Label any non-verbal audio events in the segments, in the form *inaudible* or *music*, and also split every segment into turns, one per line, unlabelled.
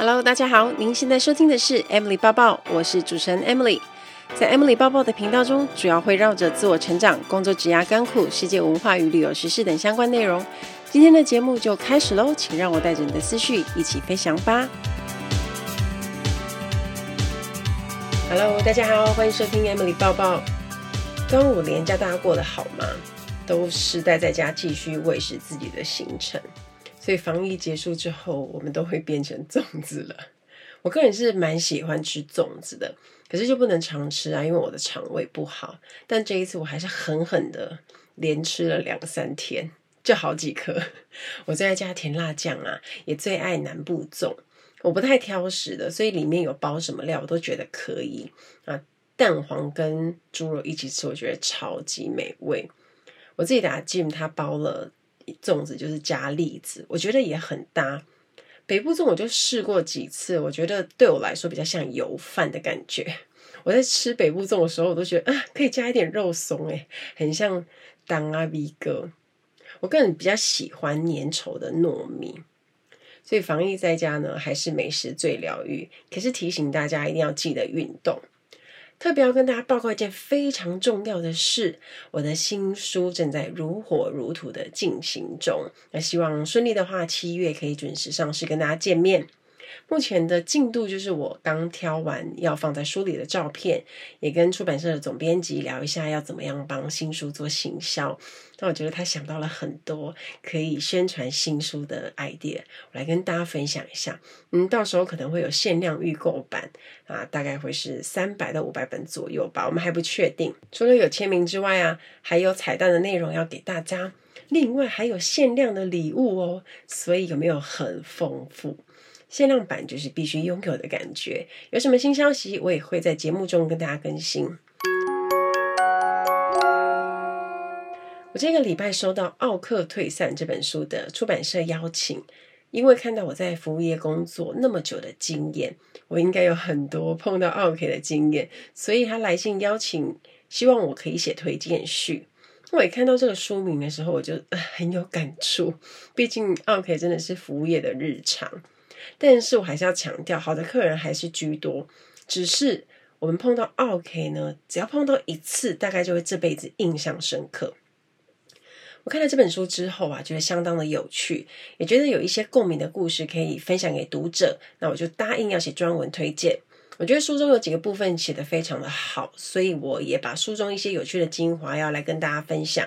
Hello，大家好，您现在收听的是 Emily 抱抱，我是主持人 Emily。在 Emily 抱抱的频道中，主要会绕着自我成长、工作、职涯、甘苦、世界文化与旅游时事等相关内容。今天的节目就开始喽，请让我带着你的思绪一起飞翔吧。Hello，大家好，欢迎收听 Emily 抱抱。端午连假大家过得好吗？都是待在家继续喂食自己的行程。所以防疫结束之后，我们都会变成粽子了。我个人是蛮喜欢吃粽子的，可是就不能常吃啊，因为我的肠胃不好。但这一次我还是狠狠的连吃了两三天，就好几颗。*laughs* 我最爱加甜辣酱啊，也最爱南部粽。我不太挑食的，所以里面有包什么料我都觉得可以啊。蛋黄跟猪肉一起吃，我觉得超级美味。我自己打 Jim，他包了。粽子就是加栗子，我觉得也很搭。北部粽我就试过几次，我觉得对我来说比较像油饭的感觉。我在吃北部粽的时候，我都觉得啊，可以加一点肉松，诶，很像当阿 V 哥。我个人比较喜欢粘稠的糯米，所以防疫在家呢，还是美食最疗愈。可是提醒大家一定要记得运动。特别要跟大家报告一件非常重要的事，我的新书正在如火如荼的进行中。那希望顺利的话，七月可以准时上市跟大家见面。目前的进度就是我刚挑完要放在书里的照片，也跟出版社的总编辑聊一下要怎么样帮新书做行销。那我觉得他想到了很多可以宣传新书的 idea，我来跟大家分享一下。嗯，到时候可能会有限量预购版啊，大概会是三百到五百本左右吧，我们还不确定。除了有签名之外啊，还有彩蛋的内容要给大家，另外还有限量的礼物哦，所以有没有很丰富？限量版就是必须拥有的感觉。有什么新消息，我也会在节目中跟大家更新。我这个礼拜收到《奥克退散》这本书的出版社邀请，因为看到我在服务业工作那么久的经验，我应该有很多碰到奥客的经验，所以他来信邀请，希望我可以写推荐序。我一看到这个书名的时候，我就很有感触，毕竟奥克真的是服务业的日常。但是我还是要强调，好的客人还是居多。只是我们碰到奥客呢，只要碰到一次，大概就会这辈子印象深刻。我看了这本书之后啊，觉得相当的有趣，也觉得有一些共鸣的故事可以分享给读者。那我就答应要写专文推荐。我觉得书中有几个部分写得非常的好，所以我也把书中一些有趣的精华要来跟大家分享。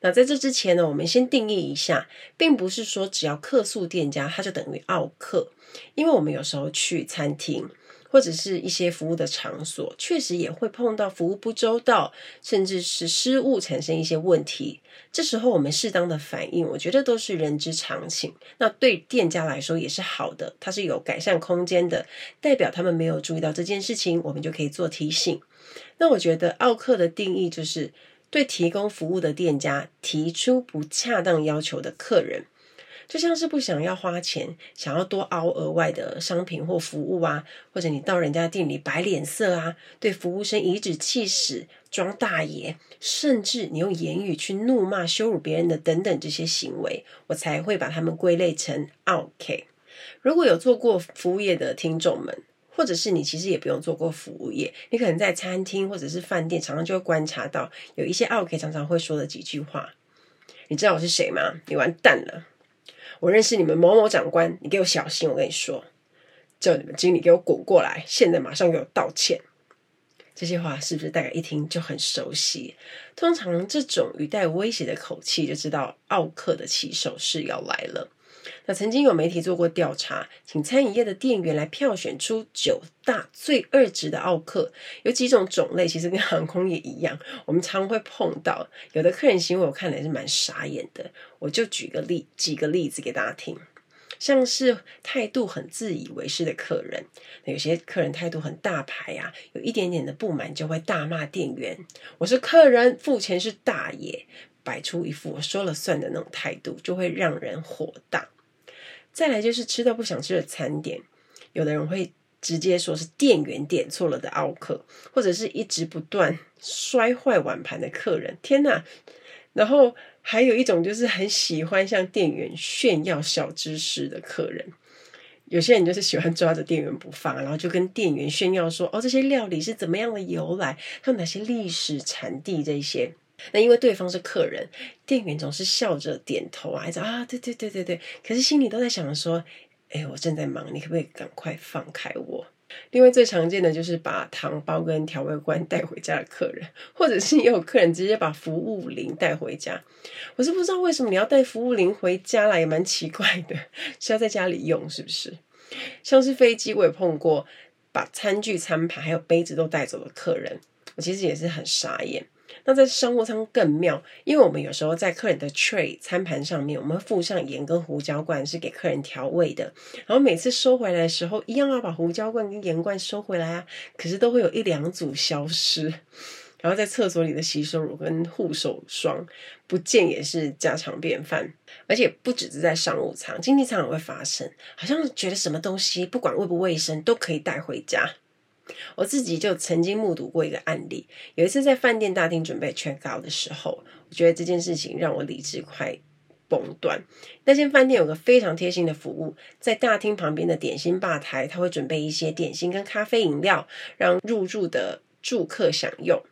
那在这之前呢，我们先定义一下，并不是说只要客诉店家，它就等于奥客。因为我们有时候去餐厅或者是一些服务的场所，确实也会碰到服务不周到，甚至是失误产生一些问题。这时候我们适当的反应，我觉得都是人之常情。那对店家来说也是好的，它是有改善空间的，代表他们没有注意到这件事情，我们就可以做提醒。那我觉得奥客的定义就是对提供服务的店家提出不恰当要求的客人。就像是不想要花钱，想要多凹额外的商品或服务啊，或者你到人家店里摆脸色啊，对服务生颐指气使、装大爷，甚至你用言语去怒骂、羞辱别人的等等这些行为，我才会把他们归类成 OK。如果有做过服务业的听众们，或者是你其实也不用做过服务业，你可能在餐厅或者是饭店，常常就会观察到有一些奥客常常会说的几句话。你知道我是谁吗？你完蛋了！我认识你们某某长官，你给我小心！我跟你说，叫你们经理给我滚过来，现在马上给我道歉。这些话是不是大概一听就很熟悉？通常这种语带威胁的口气，就知道奥客的骑手是要来了。那曾经有媒体做过调查，请餐饮业的店员来票选出九大最恶质的奥客，有几种种类，其实跟航空业一样，我们常会碰到。有的客人行为我看来是蛮傻眼的，我就举个例，几个例子给大家听。像是态度很自以为是的客人，有些客人态度很大牌啊，有一点点的不满就会大骂店员：“我是客人，付钱是大爷。”摆出一副我说了算的那种态度，就会让人火大。再来就是吃到不想吃的餐点，有的人会直接说是店员点错了的奥客，或者是一直不断摔坏碗盘的客人。天哪！然后还有一种就是很喜欢向店员炫耀小知识的客人。有些人就是喜欢抓着店员不放，然后就跟店员炫耀说：“哦，这些料理是怎么样的由来，还有哪些历史产地这些。”那因为对方是客人，店员总是笑着点头啊，还说啊，对对对对对，可是心里都在想说：“哎，我正在忙，你可不可以赶快放开我？”另外最常见的就是把糖包跟调味罐带回家的客人，或者是也有客人直接把服务铃带回家。我是不知道为什么你要带服务铃回家啦，也蛮奇怪的，是要在家里用是不是？像是飞机我也碰过，把餐具、餐盘还有杯子都带走的客人，我其实也是很傻眼。那在商务舱更妙，因为我们有时候在客人的 tray 餐盘上面，我们附上盐跟胡椒罐，是给客人调味的。然后每次收回来的时候，一样要把胡椒罐跟盐罐收回来啊。可是都会有一两组消失。然后在厕所里的洗手乳跟护手霜不见也是家常便饭。而且不只是在商务舱，经济舱也会发生。好像觉得什么东西不管卫不卫生都可以带回家。我自己就曾经目睹过一个案例，有一次在饭店大厅准备 check out 的时候，我觉得这件事情让我理智快崩断。那间饭店有个非常贴心的服务，在大厅旁边的点心吧台，他会准备一些点心跟咖啡饮料，让入住的住客享用。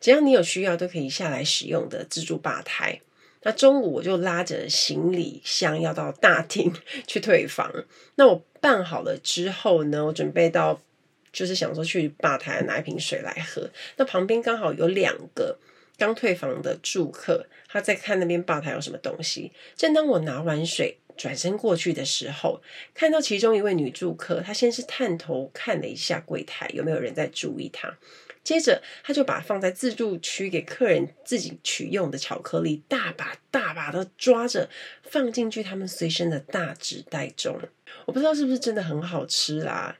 只要你有需要，都可以下来使用的自助吧台。那中午我就拉着行李箱要到大厅 *laughs* 去退房。那我办好了之后呢，我准备到。就是想说去吧台拿一瓶水来喝，那旁边刚好有两个刚退房的住客，他在看那边吧台有什么东西。正当我拿完水转身过去的时候，看到其中一位女住客，她先是探头看了一下柜台有没有人在注意她，接着她就把放在自助区给客人自己取用的巧克力大把大把的抓着放进去他们随身的大纸袋中。我不知道是不是真的很好吃啦。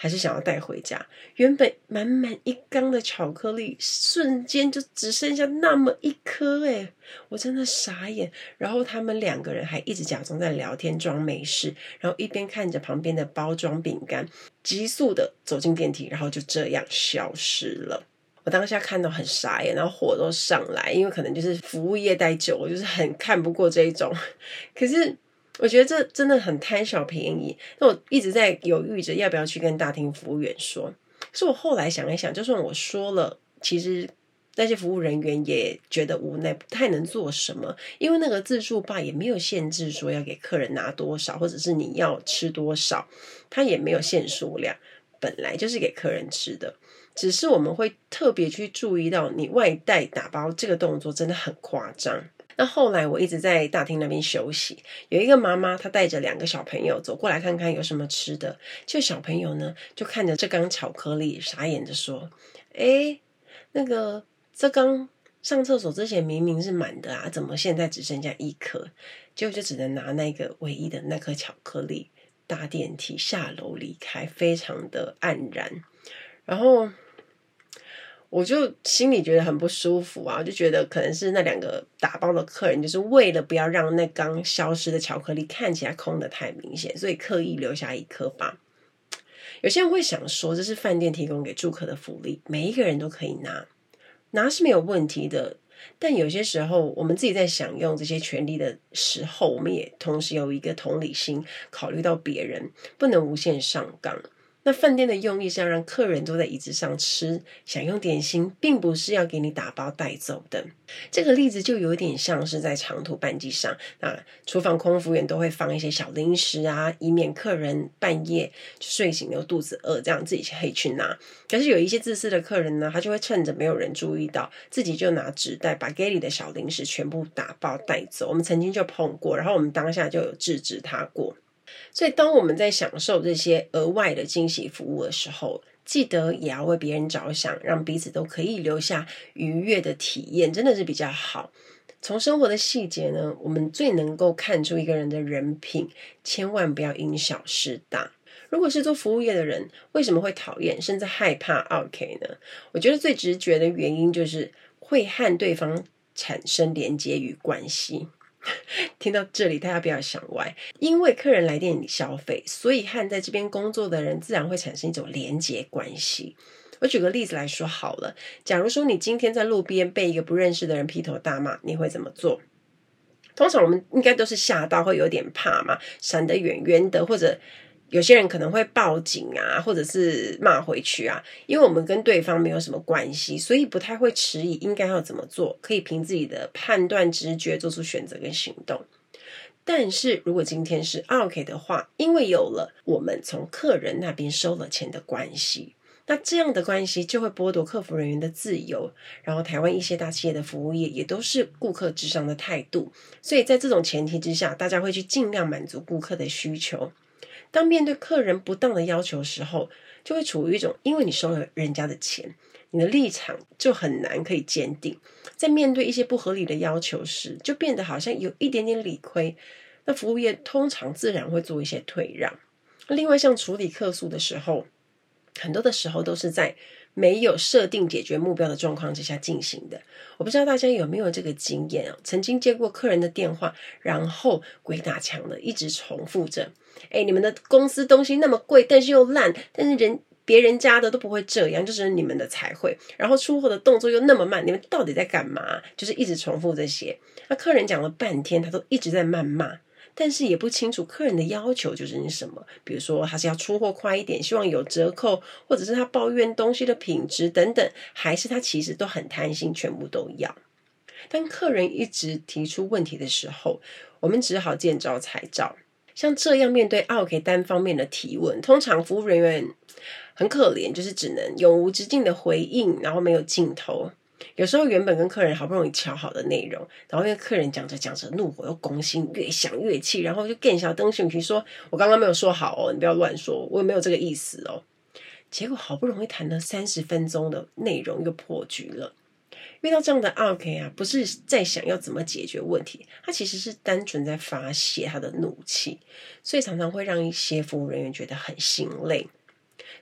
还是想要带回家。原本满满一缸的巧克力，瞬间就只剩下那么一颗，诶，我真的傻眼。然后他们两个人还一直假装在聊天，装没事，然后一边看着旁边的包装饼干，急速的走进电梯，然后就这样消失了。我当下看到很傻眼，然后火都上来，因为可能就是服务业待久，我就是很看不过这一种。*laughs* 可是。我觉得这真的很贪小便宜，那我一直在犹豫着要不要去跟大厅服务员说。可是我后来想一想，就算我说了，其实那些服务人员也觉得无奈，不太能做什么，因为那个自助吧也没有限制说要给客人拿多少，或者是你要吃多少，他也没有限数量，本来就是给客人吃的，只是我们会特别去注意到你外带打包这个动作真的很夸张。那后来我一直在大厅那边休息，有一个妈妈，她带着两个小朋友走过来看看有什么吃的。就小朋友呢，就看着这缸巧克力，傻眼的说：“诶，那个这缸上厕所之前明明是满的啊，怎么现在只剩下一颗？”结果就只能拿那个唯一的那颗巧克力搭电梯下楼离开，非常的黯然。然后。我就心里觉得很不舒服啊，我就觉得可能是那两个打包的客人，就是为了不要让那缸消失的巧克力看起来空的太明显，所以刻意留下一颗吧。有些人会想说，这是饭店提供给住客的福利，每一个人都可以拿，拿是没有问题的。但有些时候，我们自己在享用这些权利的时候，我们也同时有一个同理心，考虑到别人，不能无限上纲。那饭店的用意是要让客人坐在椅子上吃，享用点心，并不是要给你打包带走的。这个例子就有点像是在长途班机上，那厨房空服员都会放一些小零食啊，以免客人半夜睡醒又肚子饿，这样自己可以去拿。可是有一些自私的客人呢，他就会趁着没有人注意到，自己就拿纸袋把给你的小零食全部打包带走。我们曾经就碰过，然后我们当下就有制止他过。所以，当我们在享受这些额外的惊喜服务的时候，记得也要为别人着想，让彼此都可以留下愉悦的体验，真的是比较好。从生活的细节呢，我们最能够看出一个人的人品，千万不要因小失大。如果是做服务业的人，为什么会讨厌甚至害怕 OK 呢？我觉得最直觉的原因就是会和对方产生连接与关系。*laughs* 听到这里，大家不要想歪，因为客人来店里消费，所以和在这边工作的人自然会产生一种连结关系。我举个例子来说好了，假如说你今天在路边被一个不认识的人劈头大骂，你会怎么做？通常我们应该都是吓到，会有点怕嘛，闪得远远的，或者有些人可能会报警啊，或者是骂回去啊，因为我们跟对方没有什么关系，所以不太会迟疑应该要怎么做，可以凭自己的判断直觉做出选择跟行动。但是如果今天是 OK 的话，因为有了我们从客人那边收了钱的关系，那这样的关系就会剥夺客服人员的自由。然后台湾一些大企业的服务业也都是顾客至上的态度，所以在这种前提之下，大家会去尽量满足顾客的需求。当面对客人不当的要求的时候，就会处于一种因为你收了人家的钱，你的立场就很难可以坚定。在面对一些不合理的要求时，就变得好像有一点点理亏。那服务业通常自然会做一些退让。另外，像处理客诉的时候，很多的时候都是在没有设定解决目标的状况之下进行的。我不知道大家有没有这个经验啊？曾经接过客人的电话，然后鬼打墙的一直重复着。哎，你们的公司东西那么贵，但是又烂，但是人别人家的都不会这样，就是你们的才会。然后出货的动作又那么慢，你们到底在干嘛？就是一直重复这些。那客人讲了半天，他都一直在谩骂，但是也不清楚客人的要求究竟是什么。比如说，他是要出货快一点，希望有折扣，或者是他抱怨东西的品质等等，还是他其实都很贪心，全部都要。当客人一直提出问题的时候，我们只好见招拆招。像这样面对 OK 单方面的提问，通常服务人员很可怜，就是只能永无止境的回应，然后没有尽头。有时候原本跟客人好不容易敲好的内容，然后因为客人讲着讲着怒火又攻心，越想越气，然后就更小灯讯息说：“我刚刚没有说好哦，你不要乱说，我也没有这个意思哦。”结果好不容易谈了三十分钟的内容又破局了。遇到这样的 OK 啊，不是在想要怎么解决问题，他其实是单纯在发泄他的怒气，所以常常会让一些服务人员觉得很心累，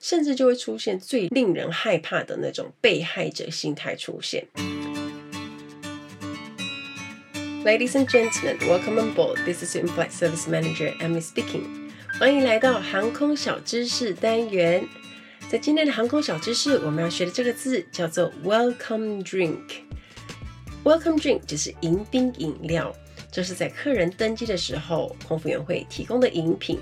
甚至就会出现最令人害怕的那种被害者心态出现。Ladies and gentlemen, welcome on board. This is In-Flight Service Manager Emily speaking. 欢迎来到航空小知识单元。在今天的航空小知识，我们要学的这个字叫做 Welcome Drink。Welcome Drink 就是迎宾饮料，这是在客人登机的时候，空服员会提供的饮品。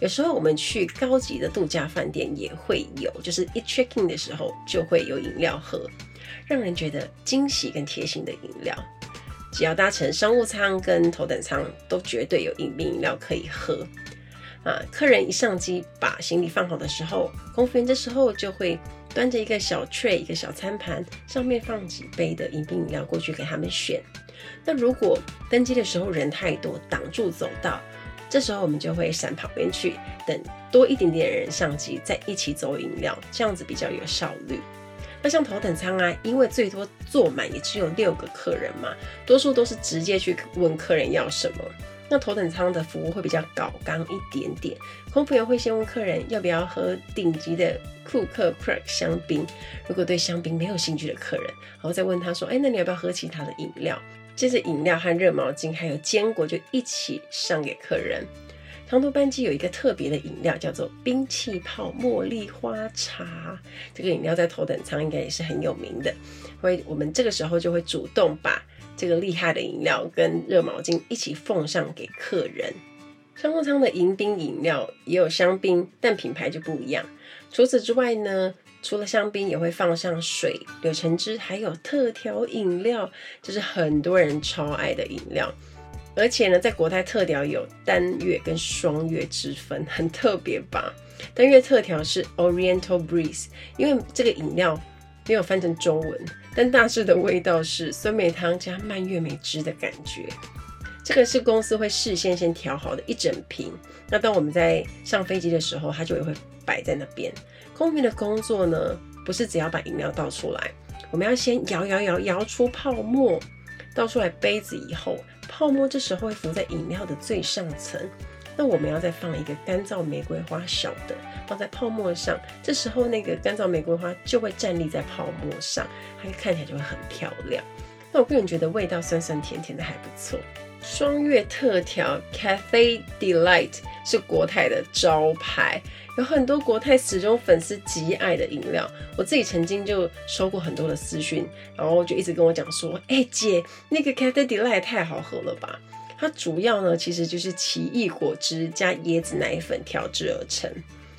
有时候我们去高级的度假饭店也会有，就是一 check in 的时候就会有饮料喝，让人觉得惊喜跟贴心的饮料。只要搭乘商务舱跟头等舱，都绝对有迎宾饮料可以喝。啊，客人一上机把行李放好的时候，空服员这时候就会端着一个小 tray，一个小餐盘，上面放几杯的迎宾饮料过去给他们选。那如果登机的时候人太多，挡住走道，这时候我们就会闪旁边去，等多一点点人上机再一起走饮料，这样子比较有效率。那像头等舱啊，因为最多坐满也只有六个客人嘛，多数都是直接去问客人要什么。那头等舱的服务会比较高刚一点点，空服员会先问客人要不要喝顶级的库克 Crack 香槟，如果对香槟没有兴趣的客人，然后再问他说：“哎，那你要不要喝其他的饮料？”接着饮料和热毛巾还有坚果就一起上给客人。长途班机有一个特别的饮料叫做冰气泡茉莉花茶，这个饮料在头等舱应该也是很有名的，所以我们这个时候就会主动把。这个厉害的饮料跟热毛巾一起奉上给客人。商务舱的迎宾饮料也有香槟，但品牌就不一样。除此之外呢，除了香槟，也会放上水、柳橙汁，还有特调饮料，就是很多人超爱的饮料。而且呢，在国泰特调有单月跟双月之分，很特别吧？单月特调是 Oriental Breeze，因为这个饮料。没有翻成中文，但大致的味道是酸梅汤加蔓越莓汁的感觉。这个是公司会事先先调好的一整瓶。那当我们在上飞机的时候，它就也会摆在那边。空服的工作呢，不是只要把饮料倒出来，我们要先摇摇摇摇出泡沫，倒出来杯子以后，泡沫这时候会浮在饮料的最上层。那我们要再放一个干燥玫瑰花小的放在泡沫上，这时候那个干燥玫瑰花就会站立在泡沫上，它看起来就会很漂亮。那我个人觉得味道酸酸甜甜的还不错。双月特调 Cathay Delight 是国泰的招牌，有很多国泰死忠粉丝极爱的饮料。我自己曾经就收过很多的私讯，然后就一直跟我讲说：“哎、姐，那个 Cathay Delight 太好喝了吧。”它主要呢其实就是奇异果汁加椰子奶粉调制而成。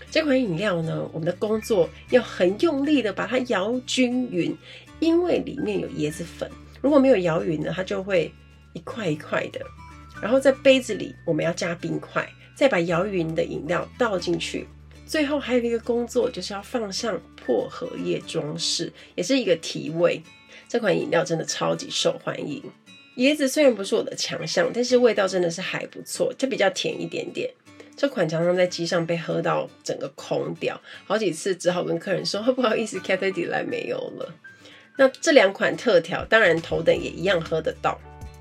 这款饮料呢，我们的工作要很用力的把它摇均匀，因为里面有椰子粉。如果没有摇匀呢，它就会一块一块的。然后在杯子里，我们要加冰块，再把摇匀的饮料倒进去。最后还有一个工作，就是要放上薄荷叶装饰，也是一个提味。这款饮料真的超级受欢迎。椰子虽然不是我的强项，但是味道真的是还不错，就比较甜一点点。这款常常在机上被喝到整个空掉，好几次只好跟客人说不好意思，Cathay Delight 来没有了。那这两款特调，当然头等也一样喝得到。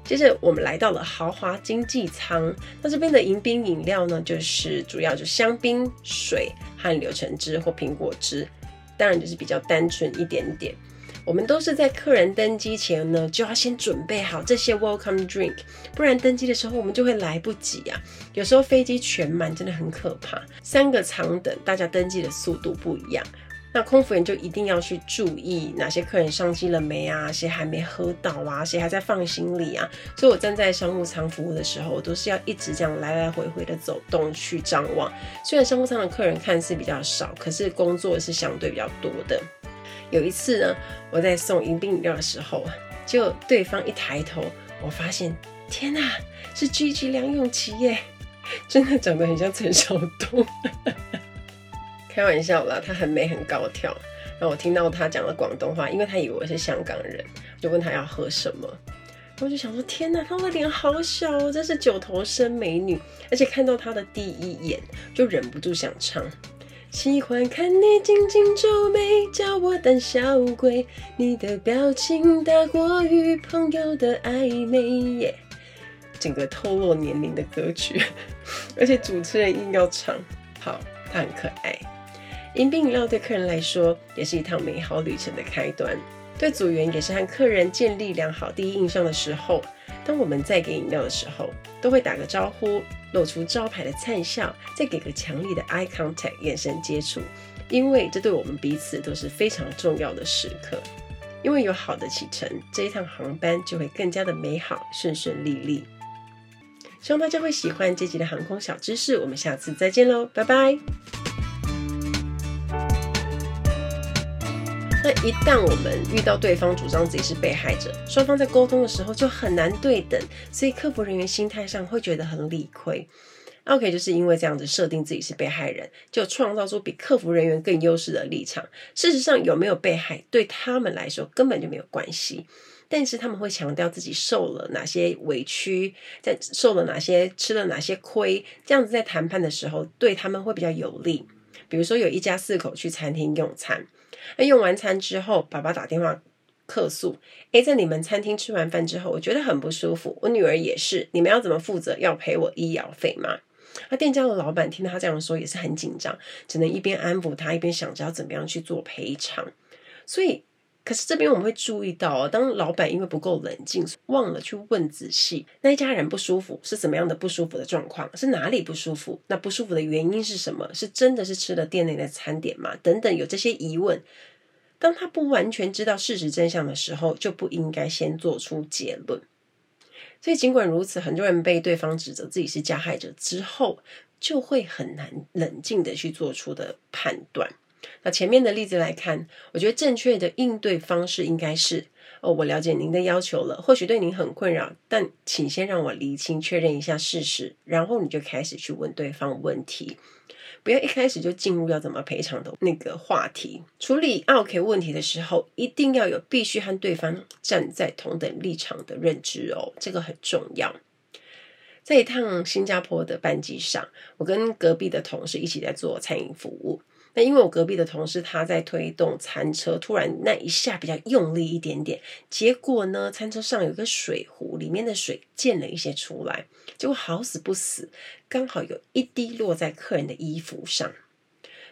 接着我们来到了豪华经济舱，那这边的迎宾饮料呢，就是主要就是香槟水和柳橙汁或苹果汁，当然就是比较单纯一点点。我们都是在客人登机前呢，就要先准备好这些 welcome drink，不然登机的时候我们就会来不及啊。有时候飞机全满真的很可怕，三个舱等，大家登机的速度不一样。那空服员就一定要去注意哪些客人上机了没啊？谁还没喝到啊？谁还在放行李啊？所以我站在商务舱服务的时候，我都是要一直这样来来回回的走动去张望。虽然商务舱的客人看似比较少，可是工作是相对比较多的。有一次呢，我在送迎宾饮料的时候，就对方一抬头，我发现天哪，是 GG 梁咏琪耶，真的长得很像陈晓东。开玩笑啦，他很美很高挑。然后我听到他讲了广东话，因为他以为我是香港人，就问他要喝什么。然后我就想说，天哪，他的脸好小哦，真是九头身美女。而且看到他的第一眼，就忍不住想唱：喜欢看你紧紧皱眉，叫我胆小鬼。你的表情大过于朋友的暧昧耶。整个透露年龄的歌曲，而且主持人硬要唱，好，他很可爱。迎宾饮料对客人来说也是一趟美好旅程的开端，对组员也是和客人建立良好第一印象的时候。当我们在给饮料的时候，都会打个招呼，露出招牌的灿笑，再给个强力的 eye contact 眼神接触，因为这对我们彼此都是非常重要的时刻。因为有好的启程，这一趟航班就会更加的美好，顺顺利利。希望大家会喜欢这集的航空小知识，我们下次再见喽，拜拜。一旦我们遇到对方主张自己是被害者，双方在沟通的时候就很难对等，所以客服人员心态上会觉得很理亏。OK，就是因为这样子设定自己是被害人，就创造出比客服人员更优势的立场。事实上，有没有被害对他们来说根本就没有关系，但是他们会强调自己受了哪些委屈，在受了哪些吃了哪些亏，这样子在谈判的时候对他们会比较有利。比如说，有一家四口去餐厅用餐。那用完餐之后，爸爸打电话客诉：“诶，在你们餐厅吃完饭之后，我觉得很不舒服。我女儿也是，你们要怎么负责？要赔我医药费吗？”那店家的老板听到他这样说，也是很紧张，只能一边安抚他，一边想着要怎么样去做赔偿。所以，可是这边我们会注意到，当老板因为不够冷静，忘了去问仔细，那一家人不舒服是怎么样的不舒服的状况？是哪里不舒服？那不舒服的原因是什么？是真的是吃了店内的餐点吗？等等，有这些疑问。当他不完全知道事实真相的时候，就不应该先做出结论。所以尽管如此，很多人被对方指责自己是加害者之后，就会很难冷静的去做出的判断。那前面的例子来看，我觉得正确的应对方式应该是：哦，我了解您的要求了，或许对您很困扰，但请先让我厘清、确认一下事实，然后你就开始去问对方问题。不要一开始就进入要怎么赔偿的那个话题。处理 OK 问题的时候，一定要有必须和对方站在同等立场的认知哦，这个很重要。在一趟新加坡的班机上，我跟隔壁的同事一起在做餐饮服务。那因为我隔壁的同事他在推动餐车，突然那一下比较用力一点点，结果呢，餐车上有个水壶，里面的水溅了一些出来。结果好死不死，刚好有一滴落在客人的衣服上。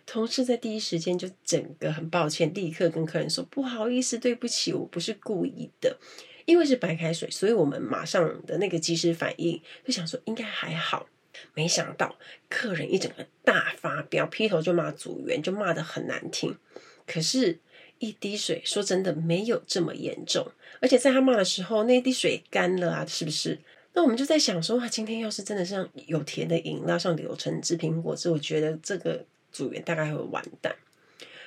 同事在第一时间就整个很抱歉，立刻跟客人说：“不好意思，对不起，我不是故意的。”因为是白开水，所以我们马上的那个及时反应，就想说应该还好。没想到客人一整个大发飙，劈头就骂组员，就骂得很难听。可是，一滴水说真的没有这么严重，而且在他骂的时候，那滴水干了啊，是不是？那我们就在想说，哇，今天要是真的像有甜的饮料，像柳橙汁、苹果汁，我觉得这个组员大概会完蛋。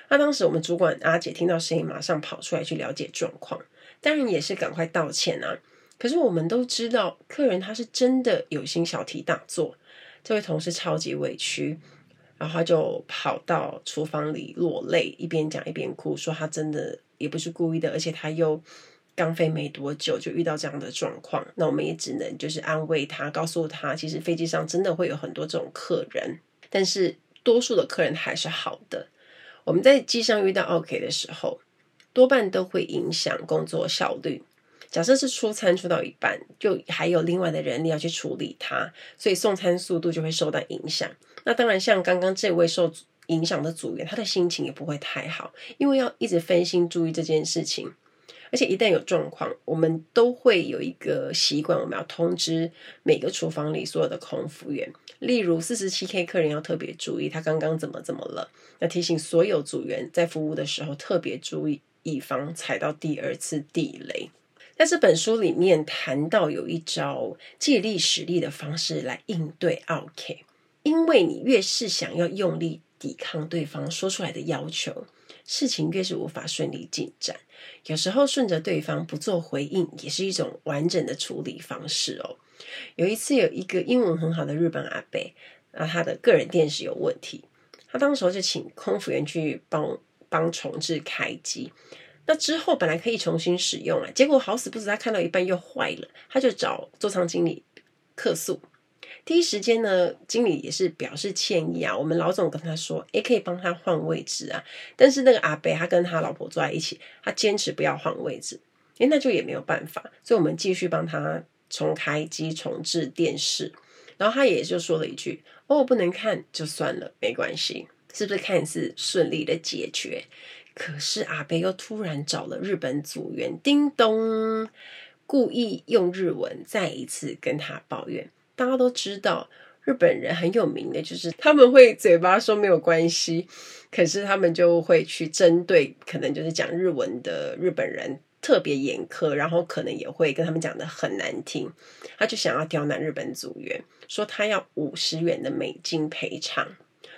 那当时我们主管阿姐听到声音，马上跑出来去了解状况，当然也是赶快道歉啊。可是我们都知道，客人他是真的有心小题大做，这位同事超级委屈。然后他就跑到厨房里落泪，一边讲一边哭，说他真的也不是故意的，而且他又刚飞没多久就遇到这样的状况。那我们也只能就是安慰他，告诉他，其实飞机上真的会有很多这种客人，但是多数的客人还是好的。我们在机上遇到 OK 的时候，多半都会影响工作效率。假设是出餐出到一半，就还有另外的人力要去处理它，所以送餐速度就会受到影响。那当然，像刚刚这位受影响的组员，他的心情也不会太好，因为要一直分心注意这件事情。而且一旦有状况，我们都会有一个习惯，我们要通知每个厨房里所有的空服员。例如四十七 K 客人要特别注意，他刚刚怎么怎么了？要提醒所有组员在服务的时候特别注意，以防踩到第二次地雷。在这本书里面谈到有一招借力使力的方式来应对，OK，，因为你越是想要用力抵抗对方说出来的要求，事情越是无法顺利进展。有时候顺着对方不做回应，也是一种完整的处理方式哦。有一次有一个英文很好的日本阿伯，那他的个人电视有问题，他当时就请空服员去帮帮重置开机。那之后本来可以重新使用了，结果好死不死，他看到一半又坏了，他就找座舱经理客诉。第一时间呢，经理也是表示歉意啊。我们老总跟他说，也可以帮他换位置啊。但是那个阿伯他跟他老婆坐在一起，他坚持不要换位置，诶，那就也没有办法，所以我们继续帮他重开机、重置电视。然后他也就说了一句：“哦，不能看就算了，没关系。”是不是看似顺利的解决？可是阿北又突然找了日本组员，叮咚，故意用日文再一次跟他抱怨。大家都知道日本人很有名的就是他们会嘴巴说没有关系，可是他们就会去针对可能就是讲日文的日本人特别严苛，然后可能也会跟他们讲得很难听。他就想要刁难日本组员，说他要五十元的美金赔偿。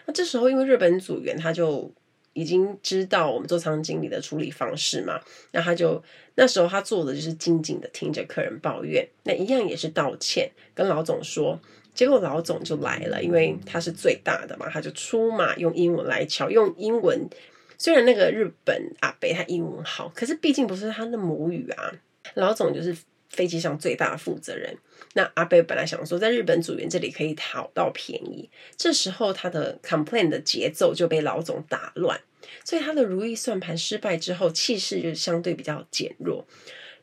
那这时候因为日本组员他就。已经知道我们座舱经理的处理方式嘛，那他就那时候他做的就是静静的听着客人抱怨，那一样也是道歉，跟老总说，结果老总就来了，因为他是最大的嘛，他就出马用英文来敲，用英文，虽然那个日本阿北他英文好，可是毕竟不是他的母语啊，老总就是。飞机上最大的负责人，那阿贝本来想说在日本组员这里可以讨到便宜，这时候他的 complain 的节奏就被老总打乱，所以他的如意算盘失败之后，气势就相对比较减弱。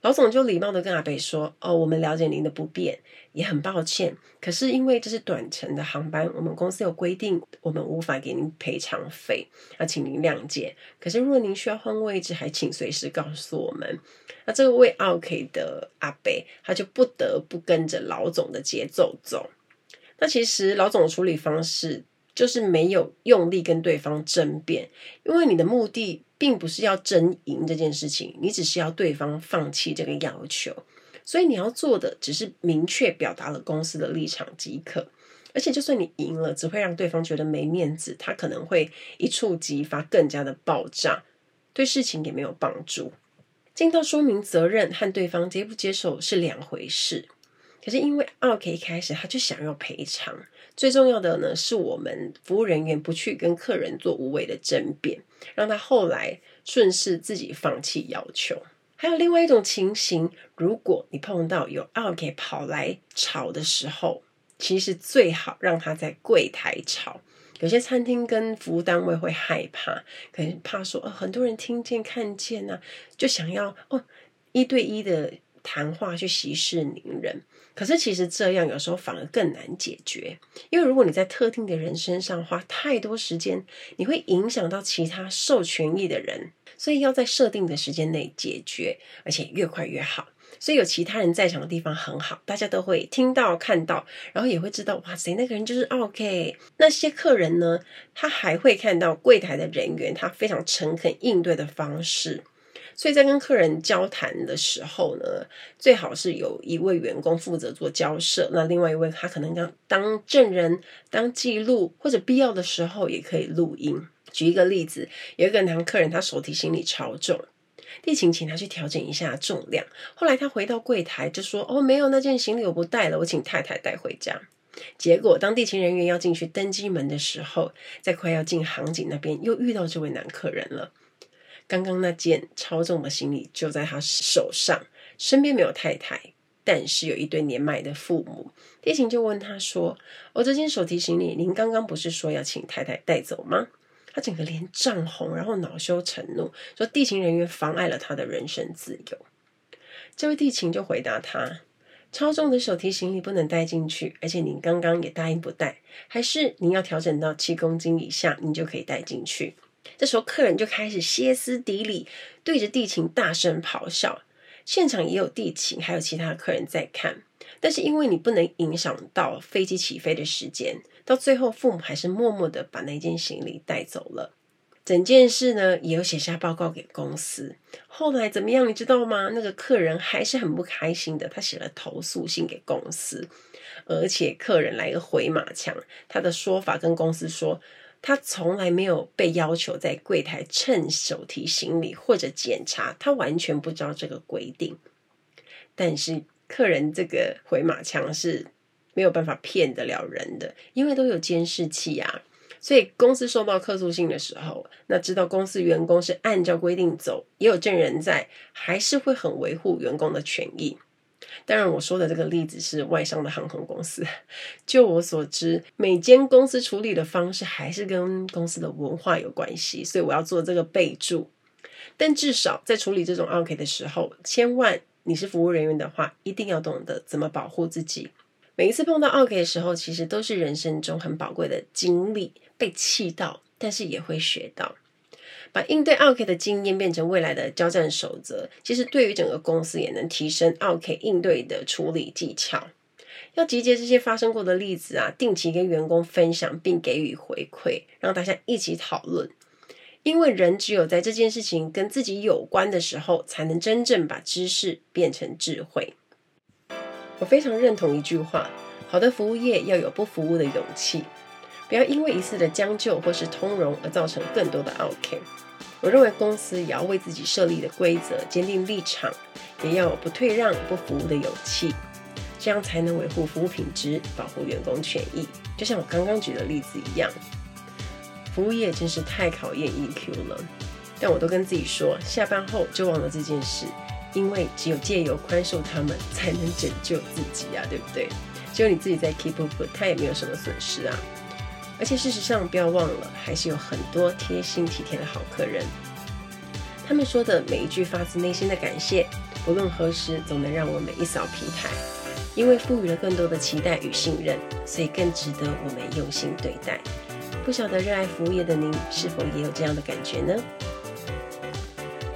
老总就礼貌的跟阿北说：“哦，我们了解您的不便，也很抱歉。可是因为这是短程的航班，我们公司有规定，我们无法给您赔偿费，那请您谅解。可是如果您需要换位置，还请随时告诉我们。那这个位 OK 的阿北，他就不得不跟着老总的节奏走。那其实老总的处理方式就是没有用力跟对方争辩，因为你的目的。”并不是要争赢这件事情，你只是要对方放弃这个要求，所以你要做的只是明确表达了公司的立场即可。而且，就算你赢了，只会让对方觉得没面子，他可能会一触即发，更加的爆炸，对事情也没有帮助。尽到说明责任和对方接不接受是两回事。可是因为奥客一开始他就想要赔偿，最重要的呢是我们服务人员不去跟客人做无谓的争辩，让他后来顺势自己放弃要求。还有另外一种情形，如果你碰到有奥客跑来吵的时候，其实最好让他在柜台吵。有些餐厅跟服务单位会害怕，可能怕说呃很多人听见看见呢、啊，就想要哦一对一的。谈话去息事宁人，可是其实这样有时候反而更难解决，因为如果你在特定的人身上花太多时间，你会影响到其他受权益的人，所以要在设定的时间内解决，而且越快越好。所以有其他人在场的地方很好，大家都会听到看到，然后也会知道哇塞，那个人就是 OK。那些客人呢，他还会看到柜台的人员他非常诚恳应对的方式。所以在跟客人交谈的时候呢，最好是有一位员工负责做交涉，那另外一位他可能当当证人、当记录，或者必要的时候也可以录音。举一个例子，有一个男客人，他手提行李超重，地勤请他去调整一下重量。后来他回到柜台就说：“哦，没有，那件行李我不带了，我请太太带回家。”结果当地勤人员要进去登机门的时候，在快要进航警那边又遇到这位男客人了。刚刚那件超重的行李就在他手上，身边没有太太，但是有一对年迈的父母。地勤就问他说：“哦，这件手提行李，您刚刚不是说要请太太带走吗？”他整个脸涨红，然后恼羞成怒，说地勤人员妨碍了他的人身自由。这位地勤就回答他：“超重的手提行李不能带进去，而且您刚刚也答应不带，还是您要调整到七公斤以下，您就可以带进去。”这时候，客人就开始歇斯底里，对着地勤大声咆哮。现场也有地勤，还有其他客人在看。但是因为你不能影响到飞机起飞的时间，到最后父母还是默默的把那件行李带走了。整件事呢，也有写下报告给公司。后来怎么样，你知道吗？那个客人还是很不开心的，他写了投诉信给公司，而且客人来个回马枪，他的说法跟公司说。他从来没有被要求在柜台称手提行李或者检查，他完全不知道这个规定。但是客人这个回马枪是没有办法骗得了人的，因为都有监视器啊。所以公司收到客诉信的时候，那知道公司员工是按照规定走，也有证人在，还是会很维护员工的权益。当然，我说的这个例子是外商的航空公司。*laughs* 就我所知，每间公司处理的方式还是跟公司的文化有关系，所以我要做这个备注。但至少在处理这种 OK 的时候，千万你是服务人员的话，一定要懂得怎么保护自己。每一次碰到 OK 的时候，其实都是人生中很宝贵的经历，被气到，但是也会学到。把应对 OK 的经验变成未来的交战守则，其实对于整个公司也能提升 OK 应对的处理技巧。要集结这些发生过的例子啊，定期跟员工分享，并给予回馈，让大家一起讨论。因为人只有在这件事情跟自己有关的时候，才能真正把知识变成智慧。我非常认同一句话：好的服务业要有不服务的勇气。不要因为一次的将就或是通融而造成更多的奥客。我认为公司也要为自己设立的规则坚定立场，也要有不退让、不服务的勇气，这样才能维护服务品质，保护员工权益。就像我刚刚举的例子一样，服务业真是太考验 EQ 了。但我都跟自己说，下班后就忘了这件事，因为只有借由宽恕他们，才能拯救自己啊，对不对？只有你自己在 keep up，他也没有什么损失啊。而且事实上，不要忘了，还是有很多贴心体贴的好客人。他们说的每一句发自内心的感谢，不论何时，总能让我们一扫疲态。因为赋予了更多的期待与信任，所以更值得我们用心对待。不晓得热爱服务业的您，是否也有这样的感觉呢？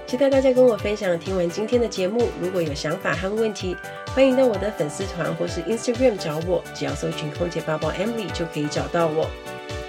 期待大家跟我分享。听完今天的节目，如果有想法和问题，欢迎到我的粉丝团或是 Instagram 找我，只要搜寻空姐包包 Emily 就可以找到我。